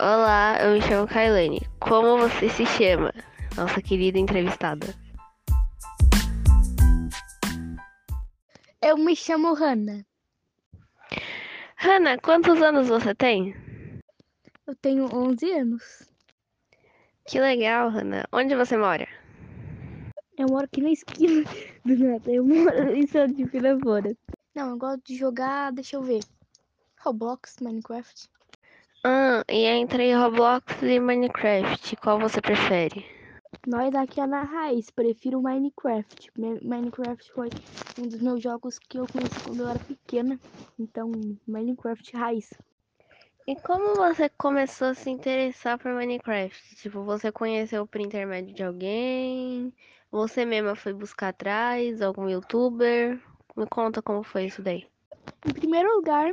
Olá, eu me chamo Kailane. Como você se chama? Nossa querida entrevistada. Eu me chamo Hanna. Hanna, quantos anos você tem? Eu tenho 11 anos. Que legal, Hanna. Onde você mora? Eu moro aqui na esquina do nada. Eu moro em São de. Não, eu gosto de jogar, deixa eu ver. Roblox, Minecraft. Ah, e entre Roblox e Minecraft, qual você prefere? Nós aqui é na raiz, prefiro Minecraft. Mi- Minecraft foi um dos meus jogos que eu conheci quando eu era pequena. Então, Minecraft raiz. E como você começou a se interessar por Minecraft? Tipo, você conheceu por intermédio de alguém? Você mesma foi buscar atrás? Algum youtuber? Me conta como foi isso daí. Em primeiro lugar,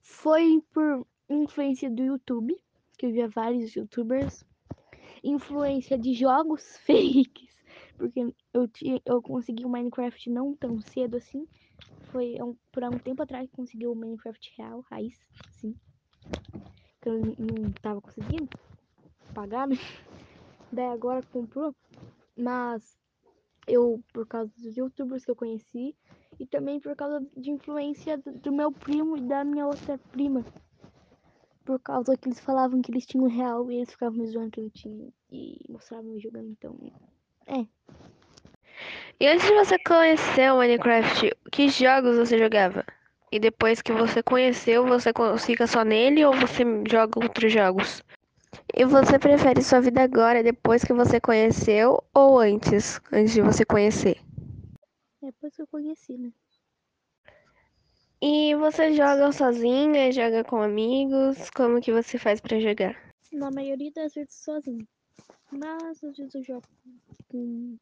foi por influência do YouTube, que eu via vários youtubers. Influência de jogos fakes, porque eu, tinha, eu consegui o Minecraft não tão cedo assim. Foi um, por um tempo atrás que consegui o Minecraft real, raiz, sim. Que eu não tava conseguindo pagar, né? Daí agora comprou. Mas eu, por causa dos youtubers que eu conheci, e também por causa de influência do, do meu primo e da minha outra prima. Por causa que eles falavam que eles tinham real e eles ficavam me zoando que eu não tinha. E mostravam eu jogando, então. E antes de você conhecer o Minecraft, que jogos você jogava? E depois que você conheceu, você fica só nele ou você joga outros jogos? E você prefere sua vida agora, depois que você conheceu, ou antes, antes de você conhecer? Depois que eu conheci, né? E você joga sozinha, joga com amigos? Como que você faz pra jogar? Na maioria das vezes sozinho. Mas às vezes eu jogo com,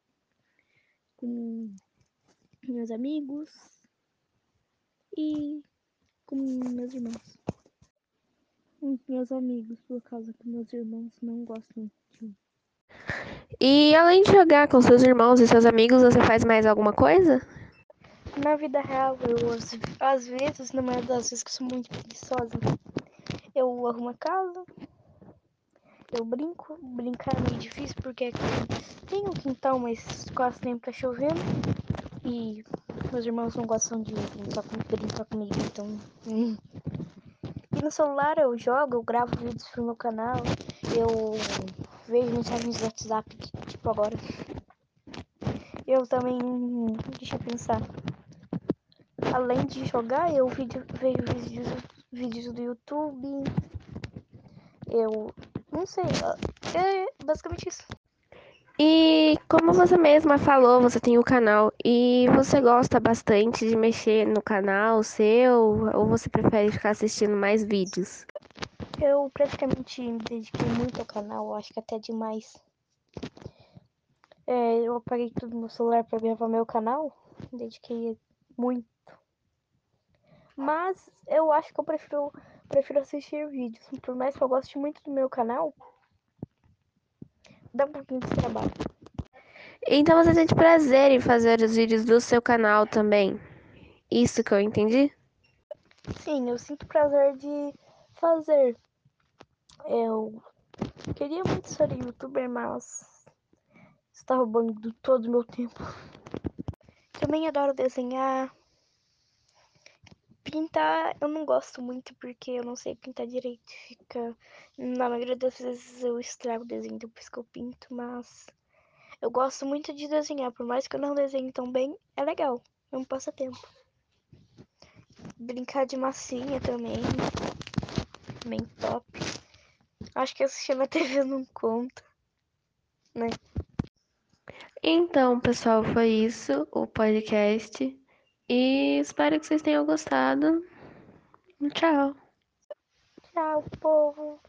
com meus amigos e com meus irmãos. Com meus amigos, por causa que meus irmãos não gostam de mim. E além de jogar com seus irmãos e seus amigos, você faz mais alguma coisa? Na vida real, eu às, vezes, na maioria das vezes que sou muito preguiçosa, eu arrumo a casa, eu brinco. Brincar é meio difícil porque aqui tem um quintal, mas quase sempre tá chovendo. E meus irmãos não gostam de brincar, com- brincar comigo, então. hum. E no celular eu jogo, eu gravo vídeos pro meu canal, eu vejo mensagens do WhatsApp, tipo agora. Eu também. Deixa eu pensar. Além de jogar, eu vejo vídeos, vídeos do YouTube. Eu. Não sei. É basicamente isso. E como você mesma falou, você tem o canal e você gosta bastante de mexer no canal seu ou você prefere ficar assistindo mais vídeos? Eu praticamente me dediquei muito ao canal, acho que até demais. É, eu apaguei tudo no celular pra gravar meu canal, me dediquei muito. Mas eu acho que eu prefiro, prefiro assistir vídeos. Por mais que eu goste muito do meu canal, dá um pouquinho de trabalho. Então você sente prazer em fazer os vídeos do seu canal também? Isso que eu entendi? Sim, eu sinto prazer de fazer. Eu queria muito ser youtuber, mas está roubando do- todo o meu tempo. Também adoro desenhar. Pintar eu não gosto muito porque eu não sei pintar direito. Fica. Na maioria das vezes eu estrago o desenho depois que eu pinto, mas eu gosto muito de desenhar. Por mais que eu não desenhe tão bem, é legal. É um passatempo. Brincar de massinha também. Bem top. Acho que assistir na TV não conta. Né? Então, pessoal, foi isso o podcast e espero que vocês tenham gostado. Tchau. Tchau, povo.